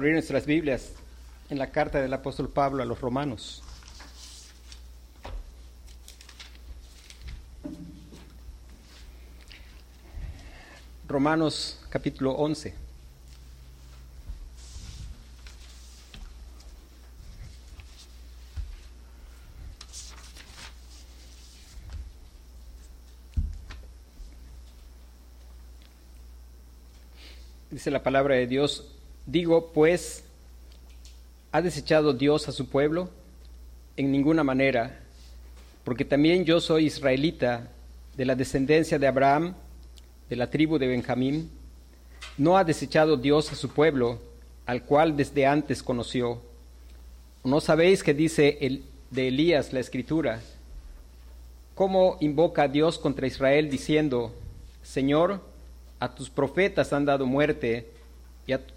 abrir nuestras Biblias en la carta del apóstol Pablo a los romanos. Romanos capítulo 11. Dice la palabra de Dios, Digo, pues, ¿ha desechado Dios a su pueblo? En ninguna manera, porque también yo soy israelita, de la descendencia de Abraham, de la tribu de Benjamín. No ha desechado Dios a su pueblo, al cual desde antes conoció. ¿No sabéis que dice el, de Elías la escritura? ¿Cómo invoca a Dios contra Israel diciendo, Señor, a tus profetas han dado muerte,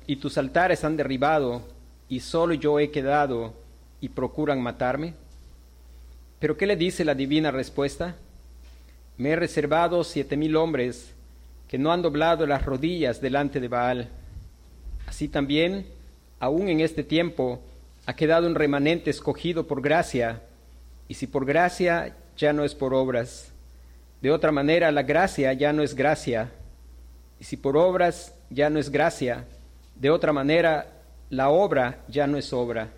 y, tus altares han derribado, y solo yo he quedado, y procuran matarme? ¿Pero qué le dice la divina respuesta? Me he reservado siete mil hombres que no han doblado las rodillas delante de Baal. Así también, aún en este tiempo, ha quedado un remanente escogido por gracia, y si por gracia ya no es por obras. De otra manera, la gracia ya no es gracia, y si por obras ya no es gracia, de otra manera, la obra ya no es obra.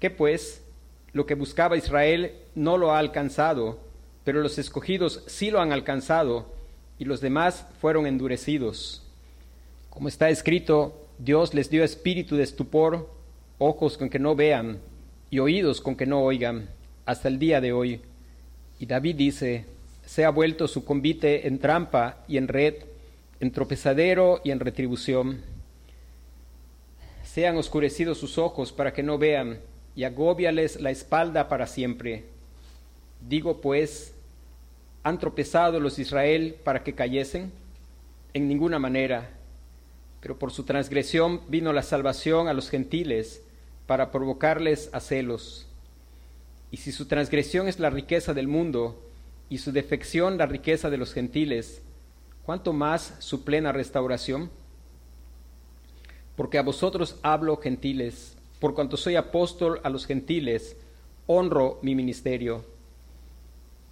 ¿Qué pues? Lo que buscaba Israel no lo ha alcanzado, pero los escogidos sí lo han alcanzado, y los demás fueron endurecidos. Como está escrito, Dios les dio espíritu de estupor, ojos con que no vean, y oídos con que no oigan, hasta el día de hoy. Y David dice, se ha vuelto su convite en trampa y en red, en tropezadero y en retribución sean oscurecidos sus ojos para que no vean, y agóbiales la espalda para siempre. Digo pues, ¿han tropezado los Israel para que cayesen? En ninguna manera, pero por su transgresión vino la salvación a los gentiles para provocarles a celos. Y si su transgresión es la riqueza del mundo, y su defección la riqueza de los gentiles, ¿cuánto más su plena restauración? Porque a vosotros hablo gentiles, por cuanto soy apóstol a los gentiles, honro mi ministerio,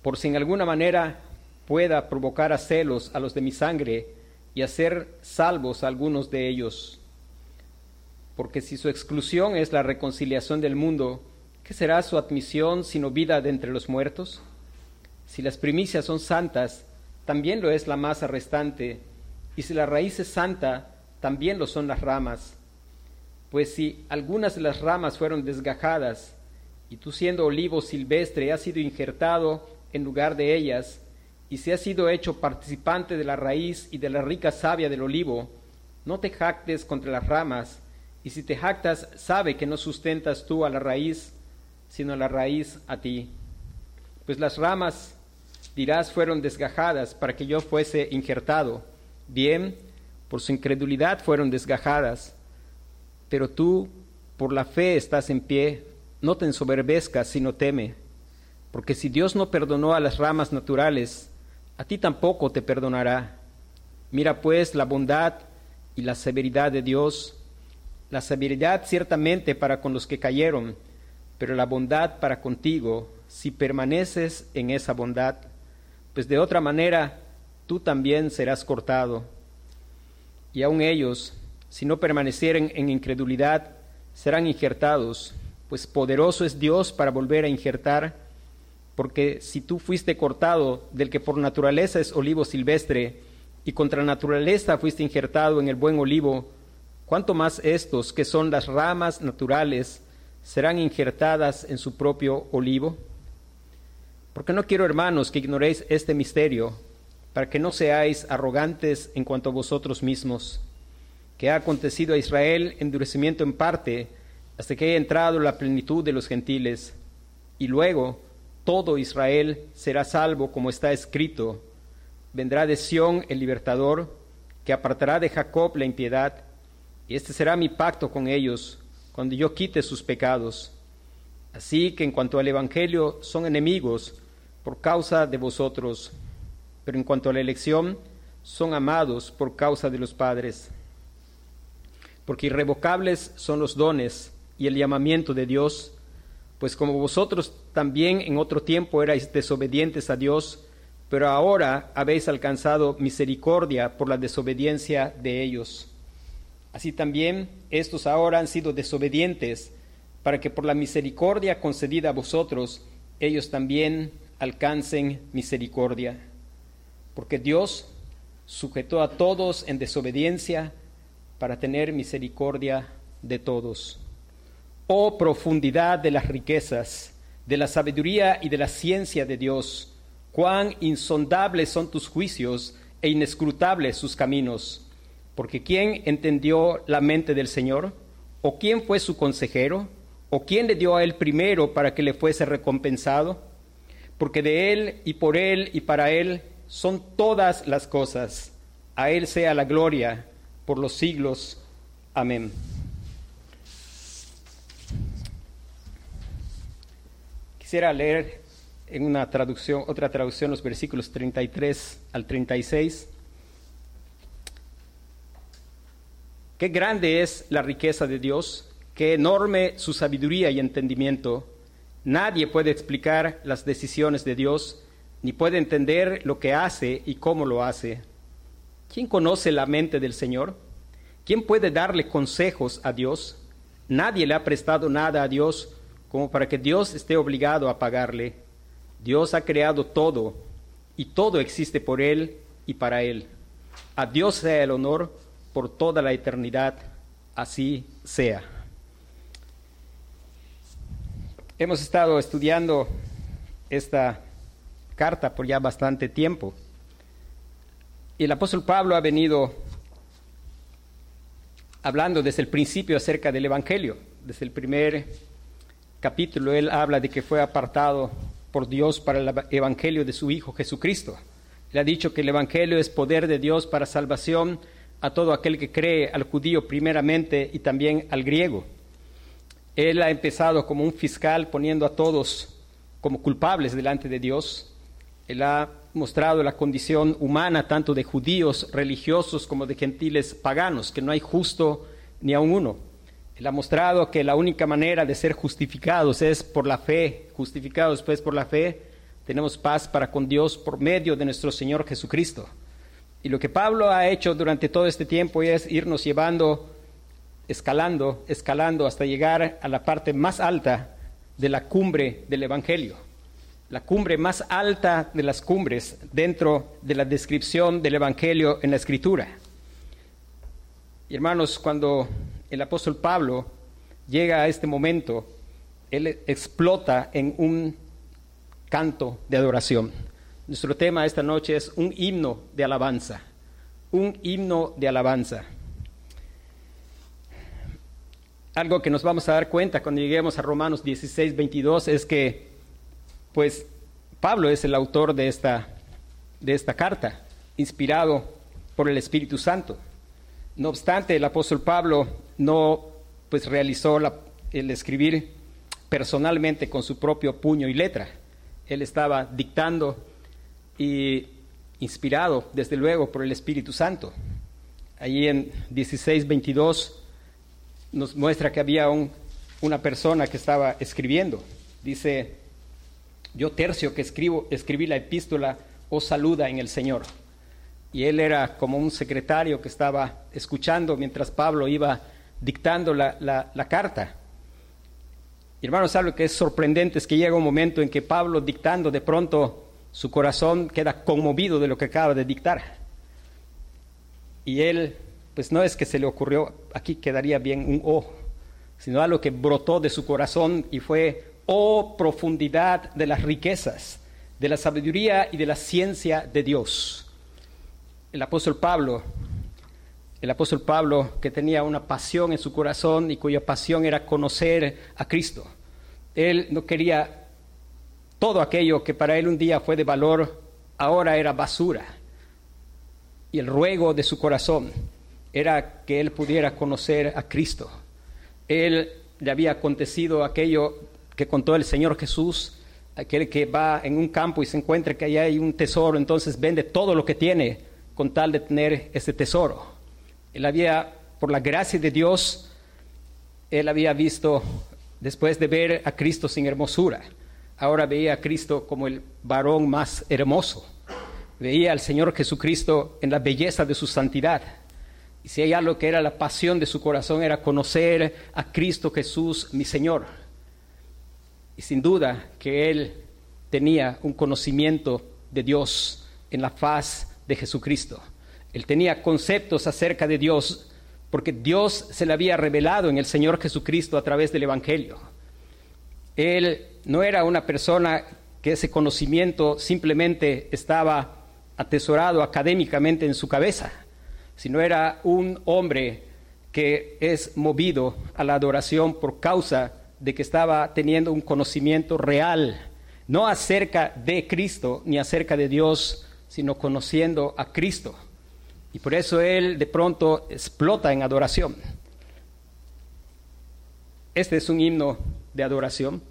por si en alguna manera pueda provocar a celos a los de mi sangre y hacer salvos a algunos de ellos. Porque si su exclusión es la reconciliación del mundo, ¿qué será su admisión sino vida de entre los muertos? Si las primicias son santas, también lo es la masa restante, y si la raíz es santa, también lo son las ramas. Pues si algunas de las ramas fueron desgajadas, y tú siendo olivo silvestre has sido injertado en lugar de ellas, y si has sido hecho participante de la raíz y de la rica savia del olivo, no te jactes contra las ramas, y si te jactas, sabe que no sustentas tú a la raíz, sino a la raíz a ti. Pues las ramas, dirás, fueron desgajadas para que yo fuese injertado. Bien, por su incredulidad fueron desgajadas. Pero tú, por la fe, estás en pie, no te ensoberbezcas, sino teme. Porque si Dios no perdonó a las ramas naturales, a ti tampoco te perdonará. Mira pues la bondad y la severidad de Dios, la severidad ciertamente para con los que cayeron, pero la bondad para contigo, si permaneces en esa bondad, pues de otra manera tú también serás cortado y aun ellos, si no permanecieren en incredulidad, serán injertados, pues poderoso es Dios para volver a injertar, porque si tú fuiste cortado del que por naturaleza es olivo silvestre, y contra naturaleza fuiste injertado en el buen olivo, cuánto más estos, que son las ramas naturales, serán injertadas en su propio olivo? Porque no quiero, hermanos, que ignoréis este misterio para que no seáis arrogantes en cuanto a vosotros mismos, que ha acontecido a Israel endurecimiento en parte, hasta que haya entrado la plenitud de los gentiles, y luego todo Israel será salvo como está escrito, vendrá de Sión el libertador, que apartará de Jacob la impiedad, y este será mi pacto con ellos, cuando yo quite sus pecados. Así que en cuanto al Evangelio son enemigos por causa de vosotros, pero en cuanto a la elección, son amados por causa de los padres. porque irrevocables son los dones y el llamamiento de Dios, pues como vosotros también en otro tiempo erais desobedientes a Dios, pero ahora habéis alcanzado misericordia por la desobediencia de ellos. Así también estos ahora han sido desobedientes, para que por la misericordia concedida a vosotros, ellos también alcancen misericordia. Porque Dios sujetó a todos en desobediencia para tener misericordia de todos. Oh profundidad de las riquezas, de la sabiduría y de la ciencia de Dios, cuán insondables son tus juicios e inescrutables sus caminos. Porque ¿quién entendió la mente del Señor? ¿O quién fue su consejero? ¿O quién le dio a él primero para que le fuese recompensado? Porque de él y por él y para él son todas las cosas. A él sea la gloria por los siglos. Amén. Quisiera leer en una traducción, otra traducción, los versículos 33 al 36. Qué grande es la riqueza de Dios, qué enorme su sabiduría y entendimiento. Nadie puede explicar las decisiones de Dios, ni puede entender lo que hace y cómo lo hace. ¿Quién conoce la mente del Señor? ¿Quién puede darle consejos a Dios? Nadie le ha prestado nada a Dios como para que Dios esté obligado a pagarle. Dios ha creado todo y todo existe por Él y para Él. A Dios sea el honor por toda la eternidad. Así sea. Hemos estado estudiando esta carta por ya bastante tiempo. Y el apóstol Pablo ha venido hablando desde el principio acerca del Evangelio. Desde el primer capítulo él habla de que fue apartado por Dios para el Evangelio de su Hijo Jesucristo. Le ha dicho que el Evangelio es poder de Dios para salvación a todo aquel que cree, al judío primeramente y también al griego. Él ha empezado como un fiscal poniendo a todos como culpables delante de Dios. Él ha mostrado la condición humana tanto de judíos religiosos como de gentiles paganos, que no hay justo ni aun uno. Él ha mostrado que la única manera de ser justificados es por la fe, justificados pues por la fe, tenemos paz para con Dios por medio de nuestro Señor Jesucristo. Y lo que Pablo ha hecho durante todo este tiempo es irnos llevando, escalando, escalando hasta llegar a la parte más alta de la cumbre del Evangelio la cumbre más alta de las cumbres dentro de la descripción del Evangelio en la Escritura. Y hermanos, cuando el apóstol Pablo llega a este momento, él explota en un canto de adoración. Nuestro tema esta noche es un himno de alabanza, un himno de alabanza. Algo que nos vamos a dar cuenta cuando lleguemos a Romanos 16, 22 es que pues Pablo es el autor de esta, de esta carta, inspirado por el Espíritu Santo. No obstante, el apóstol Pablo no pues realizó el escribir personalmente con su propio puño y letra. Él estaba dictando y inspirado, desde luego, por el Espíritu Santo. Allí en 16:22 nos muestra que había una persona que estaba escribiendo. Dice yo tercio que escribo, escribí la epístola, os saluda en el Señor. Y él era como un secretario que estaba escuchando mientras Pablo iba dictando la, la, carta. Y hermanos, algo que es sorprendente es que llega un momento en que Pablo dictando, de pronto su corazón queda conmovido de lo que acaba de dictar. Y él, pues no es que se le ocurrió, aquí quedaría bien un O, sino algo que brotó de su corazón y fue oh profundidad de las riquezas, de la sabiduría y de la ciencia de Dios. El apóstol Pablo, el apóstol Pablo que tenía una pasión en su corazón y cuya pasión era conocer a Cristo. Él no quería todo aquello que para él un día fue de valor, ahora era basura. Y el ruego de su corazón era que él pudiera conocer a Cristo. Él le había acontecido aquello que contó el Señor Jesús, aquel que va en un campo y se encuentra que allá hay un tesoro, entonces vende todo lo que tiene con tal de tener ese tesoro. Él había por la gracia de Dios, él había visto, después de ver a Cristo sin hermosura, ahora veía a Cristo como el varón más hermoso. Veía al Señor Jesucristo en la belleza de su santidad. Y si hay algo que era la pasión de su corazón, era conocer a Cristo Jesús, mi Señor. Y sin duda que él tenía un conocimiento de Dios en la faz de Jesucristo. Él tenía conceptos acerca de Dios porque Dios se le había revelado en el Señor Jesucristo a través del Evangelio. Él no era una persona que ese conocimiento simplemente estaba atesorado académicamente en su cabeza, sino era un hombre que es movido a la adoración por causa de que estaba teniendo un conocimiento real, no acerca de Cristo ni acerca de Dios, sino conociendo a Cristo. Y por eso él de pronto explota en adoración. Este es un himno de adoración.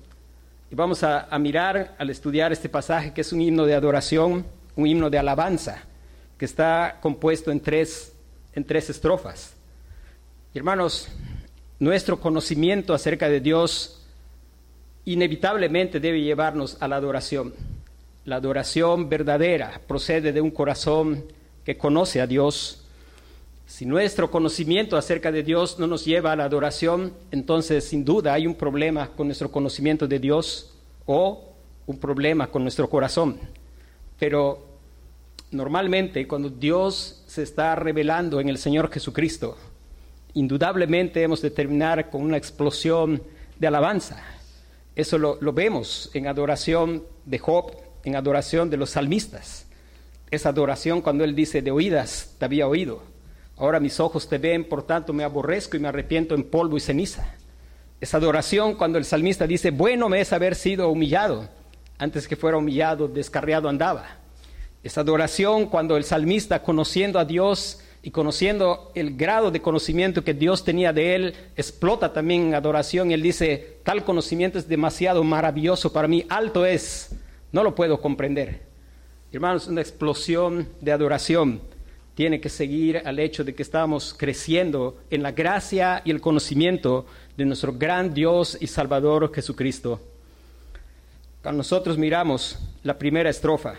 Y vamos a, mirar al estudiar este pasaje que es un himno de adoración, un himno de alabanza, que está compuesto en tres, en tres estrofas. hermanos, nuestro conocimiento acerca de Dios inevitablemente debe llevarnos a la adoración. La adoración verdadera procede de un corazón que conoce a Dios. Si nuestro conocimiento acerca de Dios no nos lleva a la adoración, entonces sin duda hay un problema con nuestro conocimiento de Dios o un problema con nuestro corazón. Pero normalmente cuando Dios se está revelando en el Señor Jesucristo, indudablemente hemos de terminar con una explosión de alabanza. Eso lo, vemos en adoración de Job, en adoración de los salmistas esa adoración cuando Él dice, de oídas te había oído, ahora mis ojos te ven, por tanto me aborrezco y me arrepiento en polvo y ceniza. Esa adoración cuando el salmista dice, bueno me es haber sido humillado, antes que fuera humillado, descarriado andaba. Esa adoración cuando el salmista, conociendo a Dios y conociendo el grado de conocimiento que Dios tenía de él, explota también en adoración y él dice, tal conocimiento es demasiado maravilloso para mí, alto es, no lo puedo comprender. Hermanos, una explosión de adoración tiene que seguir al hecho de que estamos creciendo en la gracia y el conocimiento de nuestro gran Dios y Salvador Jesucristo. Cuando nosotros miramos la primera estrofa,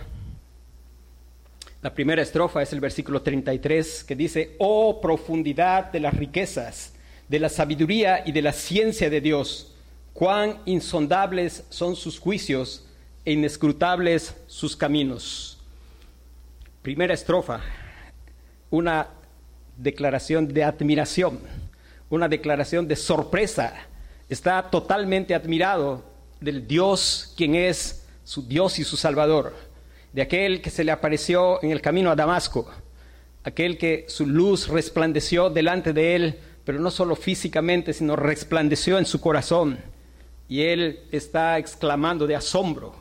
la primera estrofa es el versículo 33 que dice, oh profundidad de las riquezas, de la sabiduría y de la ciencia de Dios, cuán insondables son sus juicios e inescrutables sus caminos. Primera estrofa, una declaración de admiración, una declaración de sorpresa. Está totalmente admirado del Dios quien es su Dios y su Salvador, de aquel que se le apareció en el camino a Damasco, aquel que su luz resplandeció delante de él, pero no solo físicamente, sino resplandeció en su corazón. Y él está exclamando de asombro,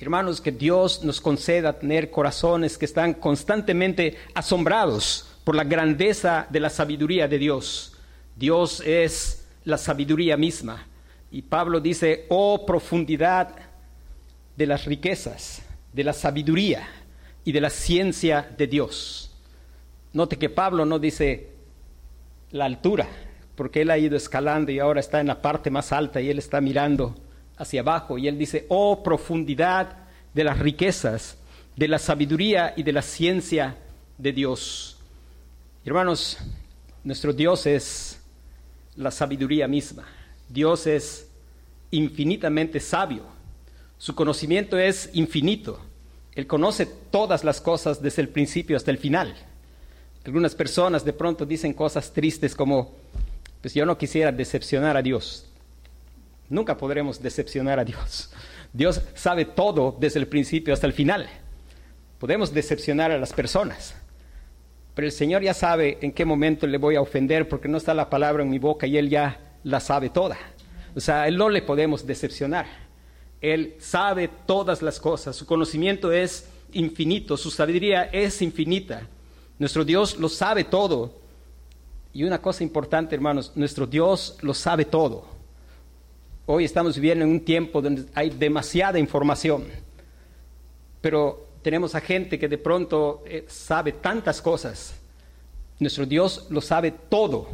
Hermanos, que Dios nos conceda tener corazones que están constantemente asombrados por la grandeza de la sabiduría de Dios. Dios es la sabiduría misma. Y Pablo dice, oh profundidad de las riquezas, de la sabiduría y de la ciencia de Dios. Note que Pablo no dice la altura, porque él ha ido escalando y ahora está en la parte más alta y él está mirando hacia abajo y él dice, oh profundidad de las riquezas, de la sabiduría y de la ciencia de Dios. Hermanos, nuestro Dios es la sabiduría misma. Dios es infinitamente sabio. Su conocimiento es infinito. Él conoce todas las cosas desde el principio hasta el final. Algunas personas de pronto dicen cosas tristes como, pues yo no quisiera decepcionar a Dios. Nunca podremos decepcionar a Dios. Dios sabe todo desde el principio hasta el final. Podemos decepcionar a las personas, pero el Señor ya sabe en qué momento le voy a ofender porque no está la palabra en mi boca y Él ya la sabe toda. O sea, a Él no le podemos decepcionar. Él sabe todas las cosas, su conocimiento es infinito, su sabiduría es infinita. Nuestro Dios lo sabe todo. Y una cosa importante, hermanos, nuestro Dios lo sabe todo. Hoy estamos viviendo en un tiempo donde hay demasiada información, pero tenemos a gente que de pronto eh, sabe tantas cosas Nuestro Dios lo sabe todo,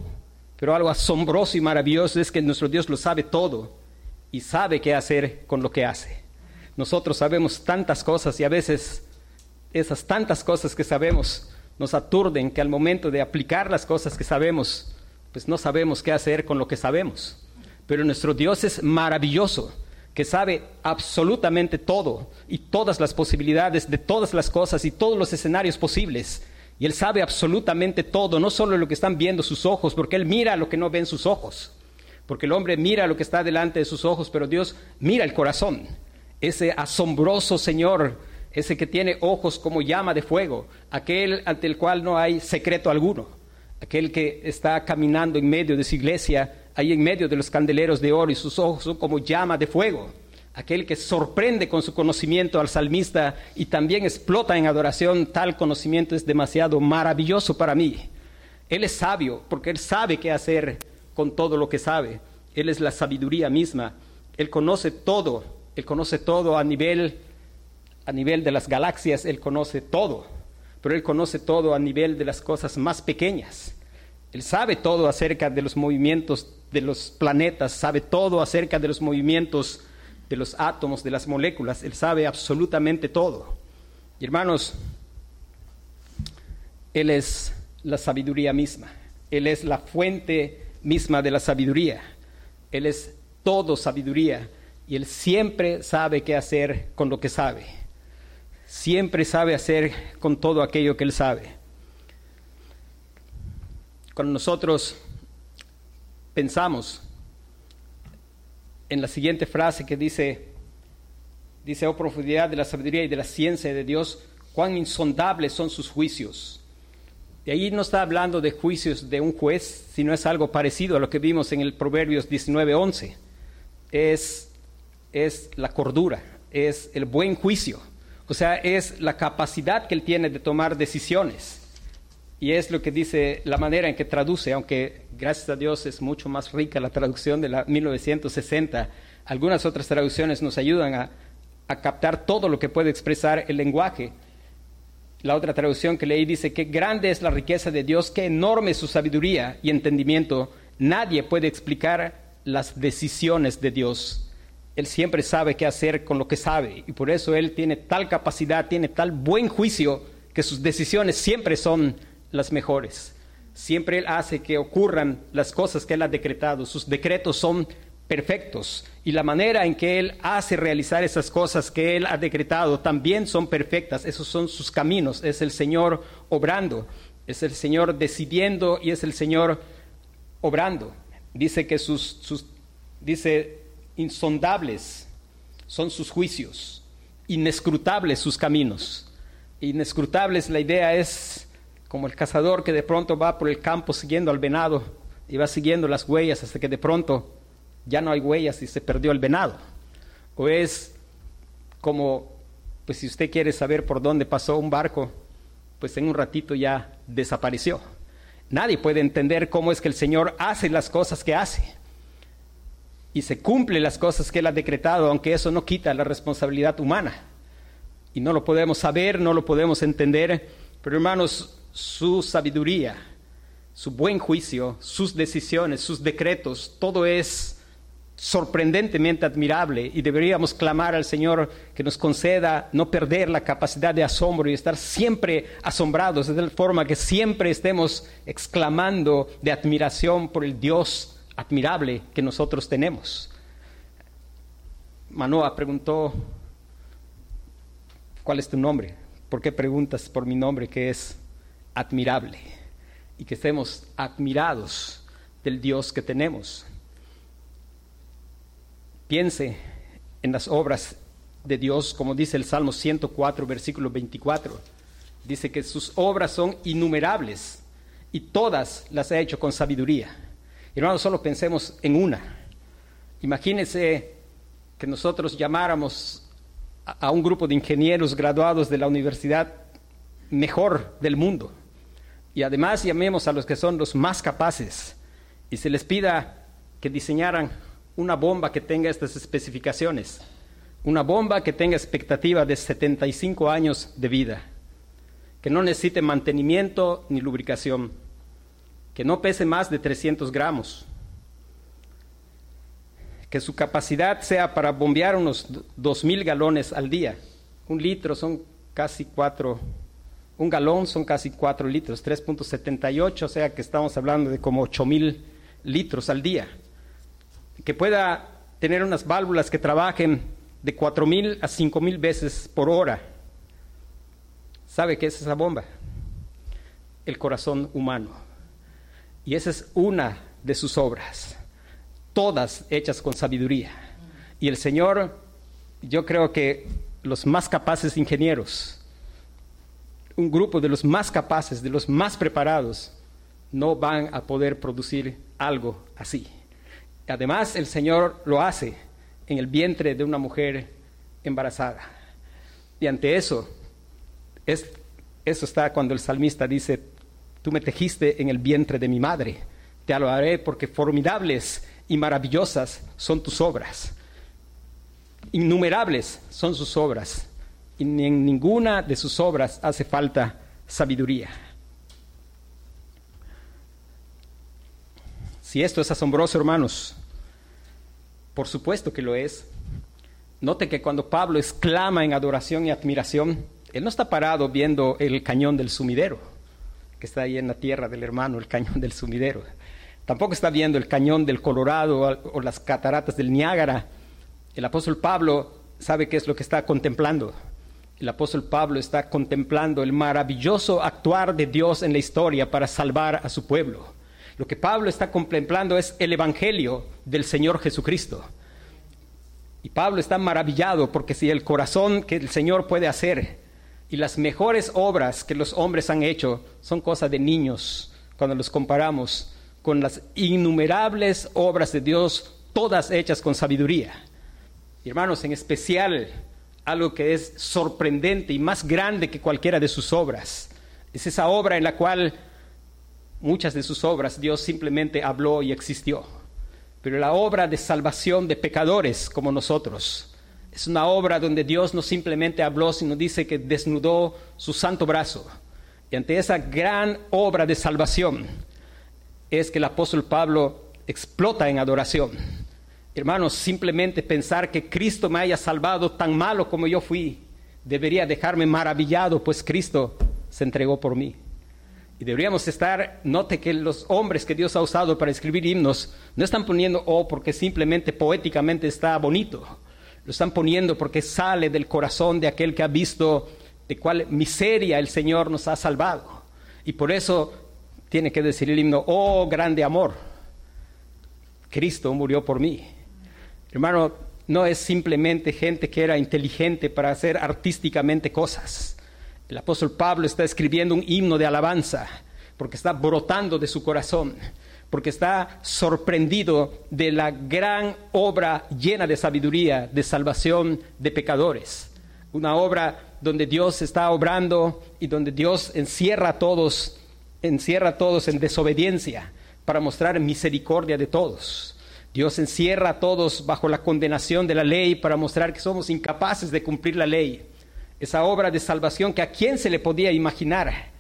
pero algo asombroso y maravilloso es que nuestro Dios lo sabe todo y sabe qué hacer con lo que hace. Nosotros sabemos tantas cosas y a veces esas tantas cosas que sabemos nos aturden que al momento de aplicar las cosas que sabemos, pues no sabemos qué hacer con lo que sabemos. Pero nuestro Dios es maravilloso, que sabe absolutamente todo y todas las posibilidades de todas las cosas y todos los escenarios posibles. Y Él sabe absolutamente todo, no solo lo que están viendo sus ojos, porque Él mira lo que no ven sus ojos. Porque el hombre mira lo que está delante de sus ojos, pero Dios mira el corazón. Ese asombroso Señor ese que tiene ojos como llama de fuego, aquel ante el cual no hay secreto alguno, aquel que está caminando en medio de su iglesia, ahí en medio de los candeleros de oro y sus ojos son como llama de fuego, aquel que sorprende con su conocimiento al salmista y también explota en adoración, tal conocimiento es demasiado maravilloso para mí. Él es sabio porque él sabe qué hacer con todo lo que sabe. Él es la sabiduría misma. Él conoce todo. Él conoce todo a nivel a nivel de las galaxias, Él conoce todo, pero Él conoce todo a nivel de las cosas más pequeñas. Él sabe todo acerca de los movimientos de los planetas, sabe todo acerca de los movimientos de los átomos, de las moléculas, Él sabe absolutamente todo. Y hermanos, Él es la sabiduría misma, Él es la fuente misma de la sabiduría, Él es todo sabiduría y Él siempre sabe qué hacer con lo que sabe siempre sabe hacer con todo aquello que Él sabe. Cuando nosotros pensamos en la siguiente frase que dice, dice, oh profundidad de la sabiduría y de la ciencia de Dios, cuán insondables son sus juicios. De ahí no está hablando de juicios de un juez, sino es algo parecido a lo que vimos en el Proverbios 19:11. Es, es la cordura, es el buen juicio. O sea, es la capacidad que él tiene de tomar decisiones. Y es lo que dice la manera en que traduce, aunque gracias a Dios es mucho más rica la traducción de la 1960. Algunas otras traducciones nos ayudan a, a captar todo lo que puede expresar el lenguaje. La otra traducción que leí dice que grande es la riqueza de Dios, qué enorme su sabiduría y entendimiento. Nadie puede explicar las decisiones de Dios. Él siempre sabe qué hacer con lo que sabe y por eso Él tiene tal capacidad, tiene tal buen juicio que sus decisiones siempre son las mejores. Siempre Él hace que ocurran las cosas que Él ha decretado. Sus decretos son perfectos y la manera en que Él hace realizar esas cosas que Él ha decretado también son perfectas. Esos son sus caminos. Es el Señor obrando, es el Señor decidiendo y es el Señor obrando. Dice que sus, sus dice insondables son sus juicios, inescrutables sus caminos. Inescrutables la idea es como el cazador que de pronto va por el campo siguiendo al venado y va siguiendo las huellas hasta que de pronto ya no hay huellas y se perdió el venado. O es como, pues si usted quiere saber por dónde pasó un barco, pues en un ratito ya desapareció. Nadie puede entender cómo es que el Señor hace las cosas que hace y se cumplen las cosas que Él ha decretado, aunque eso no quita la responsabilidad humana. Y no lo podemos saber, no lo podemos entender, pero hermanos, su sabiduría, su buen juicio, sus decisiones, sus decretos, todo es sorprendentemente admirable y deberíamos clamar al Señor que nos conceda no perder la capacidad de asombro y estar siempre asombrados, de tal forma que siempre estemos exclamando de admiración por el Dios admirable que nosotros tenemos. Manoa preguntó, ¿cuál es tu nombre? ¿Por qué preguntas por mi nombre que es admirable? Y que estemos admirados del Dios que tenemos. Piense en las obras de Dios, como dice el Salmo 104, versículo 24. Dice que sus obras son innumerables y todas las ha hecho con sabiduría. Hermanos, solo pensemos en una. Imagínense que nosotros llamáramos a un grupo de ingenieros graduados de la universidad mejor del mundo y además llamemos a los que son los más capaces y se les pida que diseñaran una bomba que tenga estas especificaciones, una bomba que tenga expectativa de 75 años de vida, que no necesite mantenimiento ni lubricación que no pese más de 300 gramos, que su capacidad sea para bombear unos 2.000 galones al día. Un litro son casi 4, un galón son casi 4 litros, 3.78, o sea que estamos hablando de como 8.000 litros al día. Que pueda tener unas válvulas que trabajen de 4.000 a 5.000 veces por hora. ¿Sabe qué es esa bomba? El corazón humano. Y esa es una de sus obras todas hechas con sabiduría. Y el Señor, yo creo que los más capaces ingenieros, un grupo de los más capaces, de los más preparados, no van a poder producir algo así. Además, el Señor lo hace en el vientre de una mujer embarazada. Y ante eso, es, eso está cuando el salmista dice, tú me tejiste en el vientre de mi madre, te haré porque formidables y maravillosas son tus obras. Innumerables son sus obras y en ninguna de sus obras hace falta sabiduría. Si esto es asombroso, hermanos, por supuesto que lo es. Note que cuando Pablo exclama en adoración y admiración, él no está parado viendo el cañón del sumidero, que está ahí en la tierra del hermano, el cañón del sumidero. Tampoco está viendo el cañón del Colorado o las cataratas del Niágara. El apóstol Pablo sabe qué es lo que está contemplando. El apóstol Pablo está contemplando el maravilloso actuar de Dios en la historia para salvar a su pueblo. Lo que Pablo está contemplando es el Evangelio del Señor Jesucristo. Y Pablo está maravillado porque si el corazón que el Señor puede hacer y las mejores obras que los hombres han hecho son cosas de niños cuando los comparamos con las innumerables obras de Dios, todas hechas con sabiduría. hermanos, en especial algo que es sorprendente y más grande que cualquiera de sus obras. Es esa obra en la cual muchas de sus obras Dios simplemente habló y existió. Pero la obra de salvación de pecadores como nosotros es una obra donde Dios no simplemente habló, sino dice que desnudó su santo brazo. Y ante esa gran obra de salvación, es que el apóstol Pablo explota en adoración. Hermanos, simplemente pensar que Cristo me haya salvado tan malo como yo fui, debería dejarme maravillado, pues Cristo se entregó por mí. Y deberíamos estar, note que los hombres que Dios ha usado para escribir himnos no están poniendo oh porque simplemente poéticamente está bonito, lo están poniendo porque sale del corazón de aquel que ha visto de cuál miseria el Señor nos ha salvado. Y por eso tiene que decir el himno, oh grande amor, Cristo murió por mí. Hermano, no es simplemente gente que era inteligente para hacer artísticamente cosas. El apóstol Pablo está escribiendo un himno de alabanza porque está brotando de su corazón, porque está sorprendido de la gran obra llena de sabiduría, de salvación de pecadores. Una obra donde Dios está obrando y donde Dios encierra a todos encierra a todos en desobediencia para mostrar misericordia de todos. Dios encierra a todos bajo la condenación de la ley para mostrar que somos incapaces de cumplir la ley. Esa obra de salvación que a quién se le podía imaginar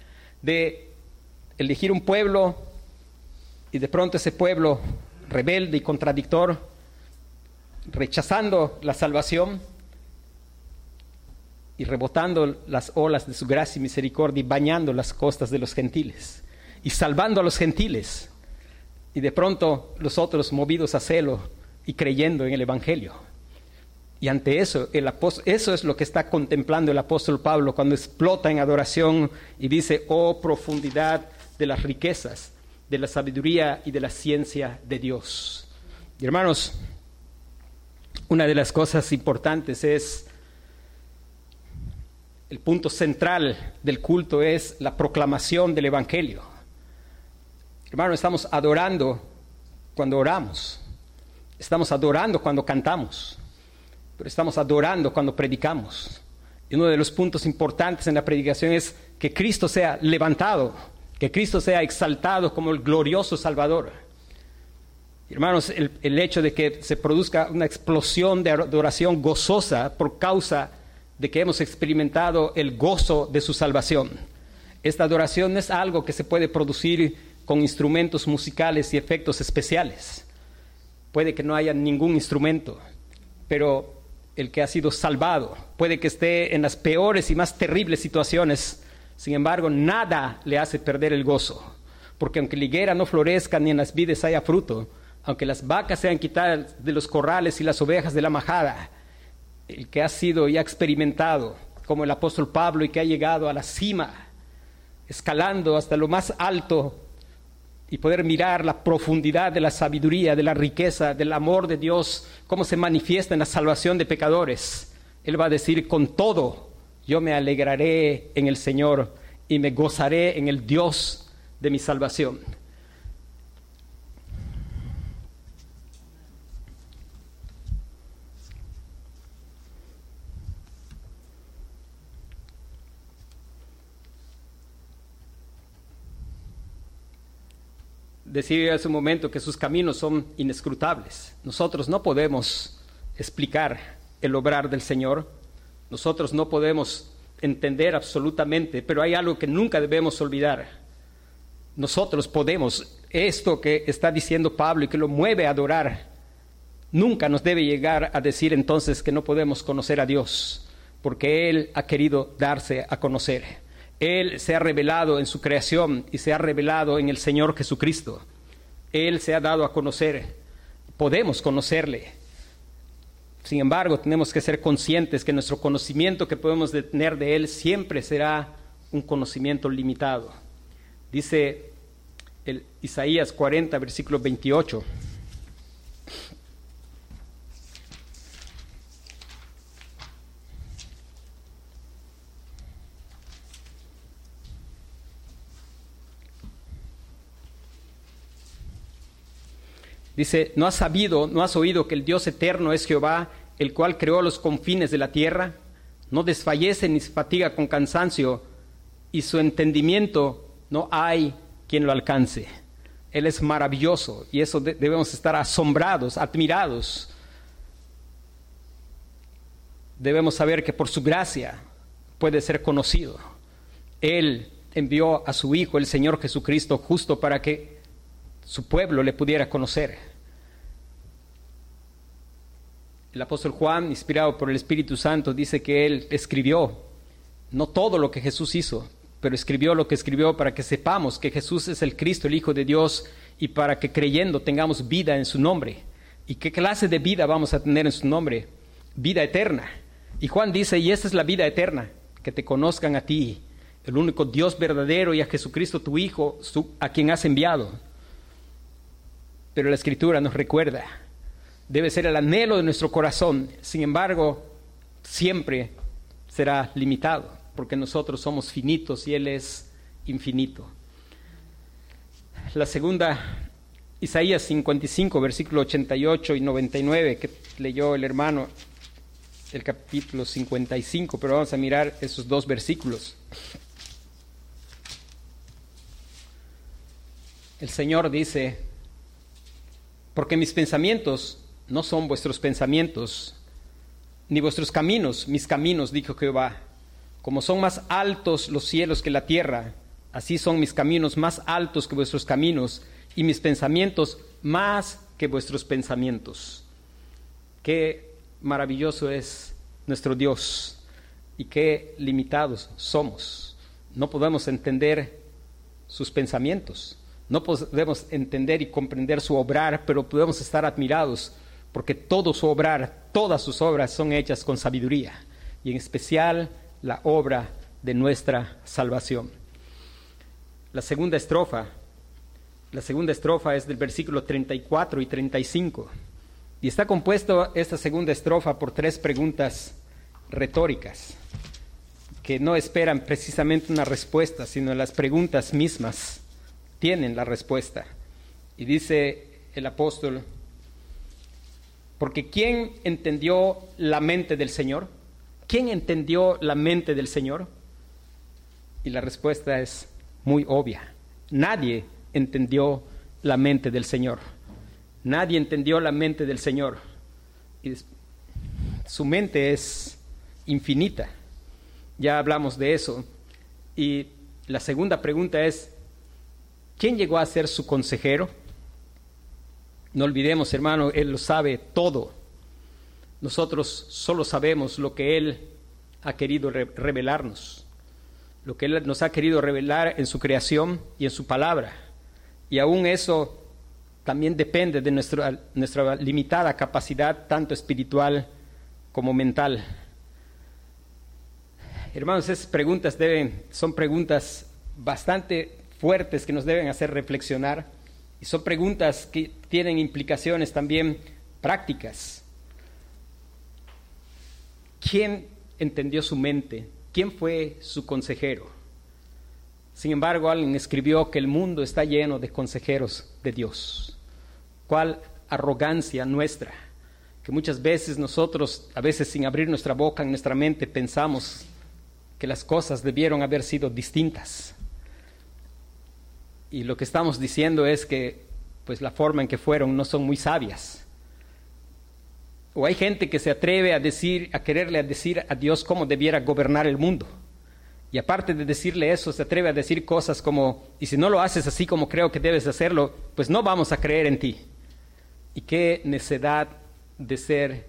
de elegir un pueblo y de pronto ese pueblo rebelde y contradictor, rechazando la salvación, y rebotando las olas de su gracia y misericordia y bañando las costas de los gentiles y salvando a los gentiles. Y de pronto los otros movidos a celo y creyendo en el Evangelio. Y ante eso, el eso es lo que está contemplando el apóstol Pablo cuando explota en adoración y dice, oh profundidad de las riquezas, de la sabiduría y de la ciencia de Dios. Y hermanos, una de las cosas importantes es el punto central del culto es la proclamación del Evangelio. Hermano, estamos adorando cuando oramos, estamos adorando cuando cantamos, pero estamos adorando cuando predicamos. Y uno de los puntos importantes en la predicación es que Cristo sea levantado, que Cristo sea exaltado como el glorioso Salvador. Hermanos, el, el hecho de que se produzca una explosión de adoración gozosa por causa de que hemos experimentado el gozo de su salvación. Esta adoración no es algo que se puede producir con instrumentos musicales y efectos especiales. Puede que no haya ningún instrumento, pero el que ha sido salvado puede que esté en las peores y más terribles situaciones. Sin embargo, nada le hace perder el gozo, porque aunque la higuera no florezca ni en las vides haya fruto, aunque las vacas sean quitadas de los corrales y las ovejas de la majada, el que ha sido y ha experimentado, como el apóstol Pablo, y que ha llegado a la cima, escalando hasta lo más alto y poder mirar la profundidad de la sabiduría, de la riqueza, del amor de Dios, cómo se manifiesta en la salvación de pecadores. Él va a decir, con todo, yo me alegraré en el Señor y me gozaré en el Dios de mi salvación. Decía hace un momento que sus caminos son inescrutables. Nosotros no podemos explicar el obrar del Señor, nosotros no podemos entender absolutamente, pero hay algo que nunca debemos olvidar. Nosotros podemos, esto que está diciendo Pablo y que lo mueve a adorar, nunca nos debe llegar a decir entonces que no podemos conocer a Dios, porque Él ha querido darse a conocer. Él se ha revelado en su creación y se ha revelado en el Señor Jesucristo. Él se ha dado a conocer. Podemos conocerle. Sin embargo, tenemos que ser conscientes que nuestro conocimiento que podemos tener de Él siempre será un conocimiento limitado. Dice el Isaías 40, versículo 28. Dice, ¿no has sabido, no has oído que el Dios eterno es Jehová, el cual creó los confines de la tierra? No desfallece ni se fatiga con cansancio, y su entendimiento no hay quien lo alcance. Él es maravilloso y eso debemos estar asombrados, admirados. Debemos saber que por su gracia puede ser conocido. Él envió a su Hijo, el Señor Jesucristo, justo para que su pueblo le pudiera conocer. El apóstol Juan, inspirado por el Espíritu Santo, dice que él escribió no todo lo que Jesús hizo, pero escribió lo que escribió para que sepamos que Jesús es el Cristo, el Hijo de Dios, y para que creyendo tengamos vida en su nombre. ¿Y qué clase de vida vamos a tener en su nombre? Vida eterna. Y Juan dice, y esta es la vida eterna, que te conozcan a ti, el único Dios verdadero, y a Jesucristo tu Hijo, a quien has enviado pero la escritura nos recuerda, debe ser el anhelo de nuestro corazón, sin embargo, siempre será limitado, porque nosotros somos finitos y Él es infinito. La segunda, Isaías 55, versículo 88 y 99, que leyó el hermano, el capítulo 55, pero vamos a mirar esos dos versículos. El Señor dice, porque mis pensamientos no son vuestros pensamientos, ni vuestros caminos mis caminos, dijo Jehová. Como son más altos los cielos que la tierra, así son mis caminos más altos que vuestros caminos, y mis pensamientos más que vuestros pensamientos. Qué maravilloso es nuestro Dios y qué limitados somos. No podemos entender sus pensamientos. No podemos entender y comprender su obrar, pero podemos estar admirados porque todo su obrar, todas sus obras son hechas con sabiduría y en especial la obra de nuestra salvación. La segunda estrofa, la segunda estrofa es del versículo 34 y 35 y está compuesto esta segunda estrofa por tres preguntas retóricas que no esperan precisamente una respuesta, sino las preguntas mismas tienen la respuesta. Y dice el apóstol, porque ¿quién entendió la mente del Señor? ¿Quién entendió la mente del Señor? Y la respuesta es muy obvia. Nadie entendió la mente del Señor. Nadie entendió la mente del Señor. Y su mente es infinita. Ya hablamos de eso. Y la segunda pregunta es, ¿Quién llegó a ser su consejero? No olvidemos, hermano, Él lo sabe todo. Nosotros solo sabemos lo que Él ha querido revelarnos, lo que Él nos ha querido revelar en su creación y en su palabra. Y aún eso también depende de nuestra, nuestra limitada capacidad, tanto espiritual como mental. Hermanos, esas preguntas deben, son preguntas bastante fuertes que nos deben hacer reflexionar y son preguntas que tienen implicaciones también prácticas. ¿Quién entendió su mente? ¿Quién fue su consejero? Sin embargo, alguien escribió que el mundo está lleno de consejeros de Dios. ¿Cuál arrogancia nuestra? Que muchas veces nosotros, a veces sin abrir nuestra boca en nuestra mente, pensamos que las cosas debieron haber sido distintas y lo que estamos diciendo es que pues la forma en que fueron no son muy sabias. O hay gente que se atreve a decir, a quererle decir a Dios cómo debiera gobernar el mundo. Y aparte de decirle eso, se atreve a decir cosas como, y si no lo haces así como creo que debes hacerlo, pues no vamos a creer en ti. Y qué necedad de ser,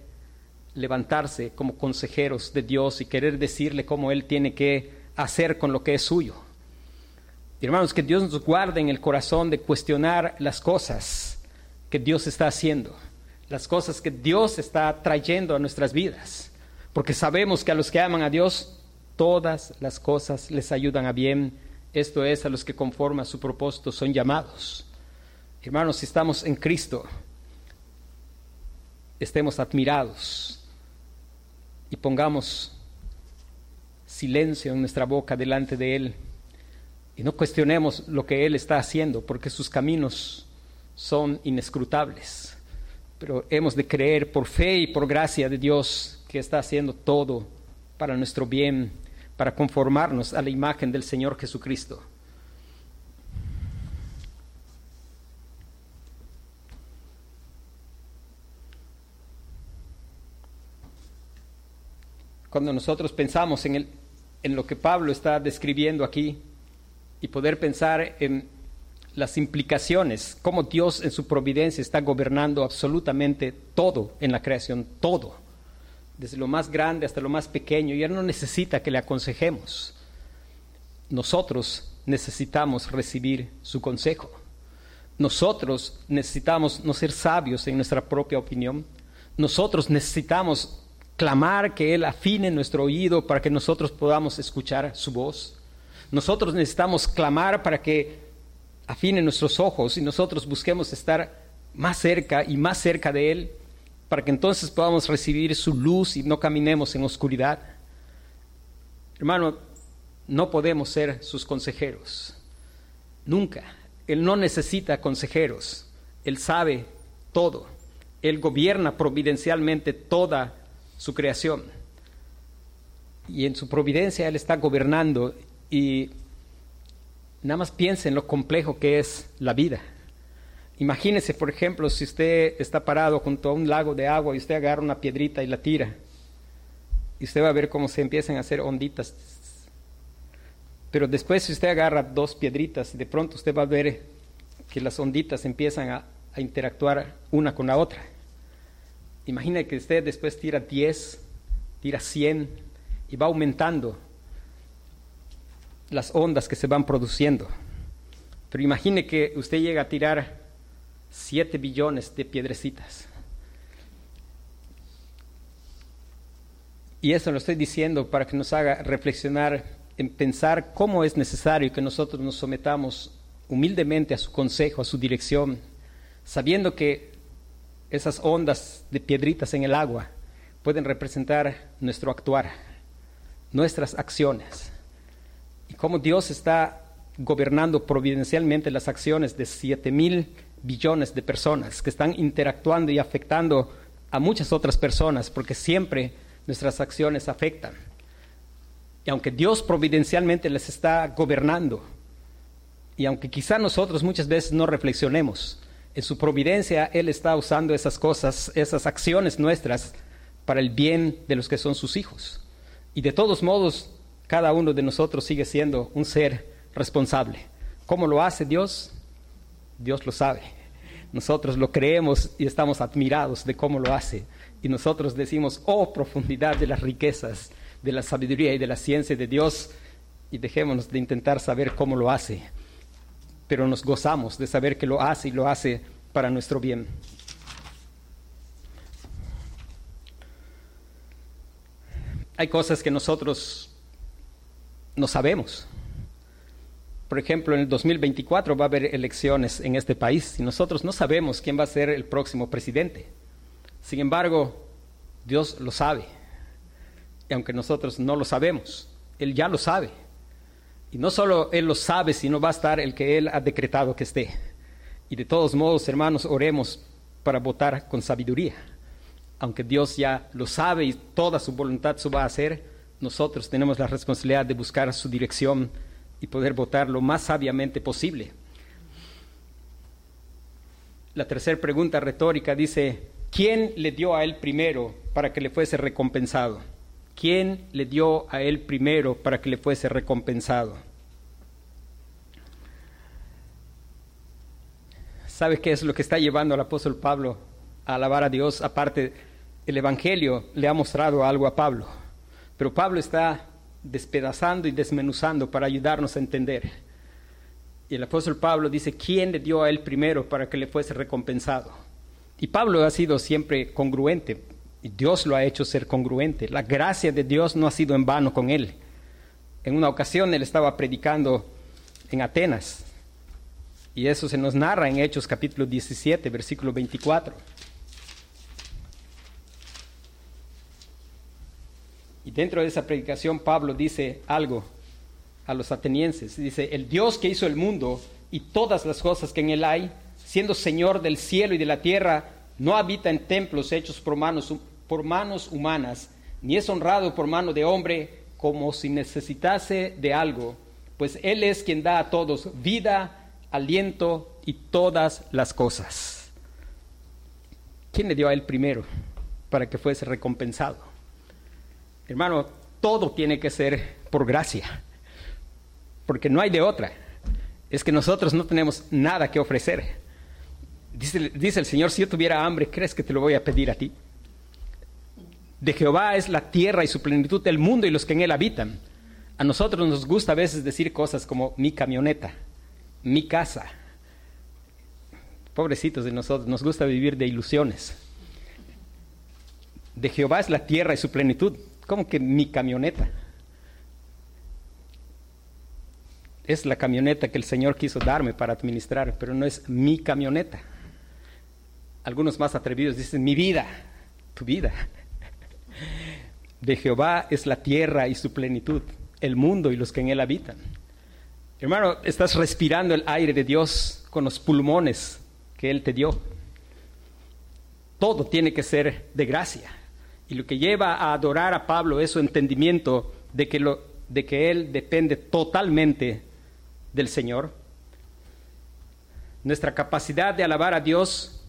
levantarse como consejeros de Dios y querer decirle cómo Él tiene que hacer con lo que es suyo. Hermanos, que Dios nos guarde en el corazón de cuestionar las cosas que Dios está haciendo, las cosas que Dios está trayendo a nuestras vidas, porque sabemos que a los que aman a Dios, todas las cosas les ayudan a bien, esto es, a los que conforme a su propósito son llamados. Hermanos, si estamos en Cristo, estemos admirados y pongamos silencio en nuestra boca delante de Él y no cuestionemos lo que Él está haciendo, porque sus caminos son inescrutables. Pero hemos de creer por fe y por gracia de Dios que está haciendo todo para nuestro bien, para conformarnos a la imagen del Señor Jesucristo. Cuando nosotros pensamos en, en lo que Pablo está describiendo aquí, y poder pensar en las implicaciones, cómo Dios en su providencia está gobernando absolutamente todo en la creación, todo, desde lo más grande hasta lo más pequeño, y Él no necesita que le aconsejemos. Nosotros necesitamos recibir su consejo. Nosotros necesitamos no ser sabios en nuestra propia opinión. Nosotros necesitamos clamar que Él afine nuestro oído para que nosotros podamos escuchar su voz. Nosotros necesitamos clamar para que afine nuestros ojos y nosotros busquemos estar más cerca y más cerca de Él, para que entonces podamos recibir su luz y no caminemos en oscuridad. Hermano, no podemos ser sus consejeros. Nunca. Él no necesita consejeros. Él sabe todo. Él gobierna providencialmente toda su creación. Y en su providencia Él está gobernando y nada más piense en lo complejo que es la vida. Imagínese, por ejemplo, si usted está parado junto a un lago de agua y usted agarra una piedrita y la tira. Y usted va a ver cómo se empiezan a hacer onditas. Pero después si usted agarra dos piedritas, de pronto usted va a ver que las onditas empiezan a, a interactuar una con la otra. Imagine que usted después tira 10, tira 100 y va aumentando las ondas que se van produciendo. Pero imagine que usted llega a tirar 7 billones de piedrecitas. Y eso lo estoy diciendo para que nos haga reflexionar en pensar cómo es necesario que nosotros nos sometamos humildemente a su consejo, a su dirección, sabiendo que esas ondas de piedritas en el agua pueden representar nuestro actuar, nuestras acciones y cómo Dios está gobernando providencialmente las acciones de siete mil billones de personas que están interactuando y afectando a muchas otras personas, porque siempre nuestras acciones afectan. Y aunque Dios providencialmente les está gobernando, y aunque quizá nosotros muchas veces no reflexionemos, en su providencia Él está usando esas cosas, esas acciones nuestras, para el bien de los que son sus hijos. Y de todos modos, cada uno de nosotros sigue siendo un ser responsable. ¿Cómo lo hace Dios? Dios lo sabe. Nosotros lo creemos y estamos admirados de cómo lo hace. Y nosotros decimos, oh profundidad de las riquezas, de la sabiduría y de la ciencia de Dios, y dejémonos de intentar saber cómo lo hace. Pero nos gozamos de saber que lo hace y lo hace para nuestro bien. Hay cosas que nosotros no sabemos. Por ejemplo, en el 2024 va a haber elecciones en este país y nosotros no sabemos quién va a ser el próximo presidente. Sin embargo, Dios lo sabe. Y aunque nosotros no lo sabemos, Él ya lo sabe. Y no solo Él lo sabe, sino va a estar el que Él ha decretado que esté. Y de todos modos, hermanos, oremos para votar con sabiduría. Aunque Dios ya lo sabe y toda su voluntad se va a hacer, nosotros tenemos la responsabilidad de buscar su dirección y poder votar lo más sabiamente posible. La tercera pregunta retórica dice, ¿quién le dio a él primero para que le fuese recompensado? ¿Quién le dio a él primero para que le fuese recompensado? ¿Sabe qué es lo que está llevando al apóstol Pablo a alabar a Dios? Aparte, el Evangelio le ha mostrado algo a Pablo, pero Pablo está despedazando y desmenuzando para ayudarnos a entender. Y el apóstol Pablo dice, ¿quién le dio a él primero para que le fuese recompensado? Y Pablo ha sido siempre congruente, y Dios lo ha hecho ser congruente. La gracia de Dios no ha sido en vano con él. En una ocasión él estaba predicando en Atenas, y eso se nos narra en Hechos capítulo 17, versículo 24. Y dentro de esa predicación Pablo dice algo a los atenienses. Dice, el Dios que hizo el mundo y todas las cosas que en él hay, siendo Señor del cielo y de la tierra, no habita en templos hechos por manos, por manos humanas, ni es honrado por mano de hombre como si necesitase de algo, pues Él es quien da a todos vida, aliento y todas las cosas. ¿Quién le dio a Él primero para que fuese recompensado? Hermano, todo tiene que ser por gracia, porque no hay de otra. Es que nosotros no tenemos nada que ofrecer. Dice, el Señor, si yo tuviera hambre, ¿crees que te lo voy a pedir a ti? De Jehová es la tierra y su plenitud, el mundo y los que en él habitan. A nosotros nos gusta a veces decir cosas como mi camioneta, mi casa. Pobrecitos de nosotros, nos gusta vivir de ilusiones. De Jehová es la tierra y su plenitud, ¿Cómo que mi camioneta? Es la camioneta que el Señor quiso darme para administrar, pero no es mi camioneta. Algunos más atrevidos dicen mi vida, tu vida. De Jehová es la tierra y su plenitud, el mundo y los que en él habitan. Hermano, estás respirando el aire de Dios con los pulmones que Él te dio. Todo tiene que ser de gracia. Y lo que lleva a adorar a Pablo es su entendimiento de que, lo, de que él depende totalmente del Señor. Nuestra capacidad de alabar a Dios,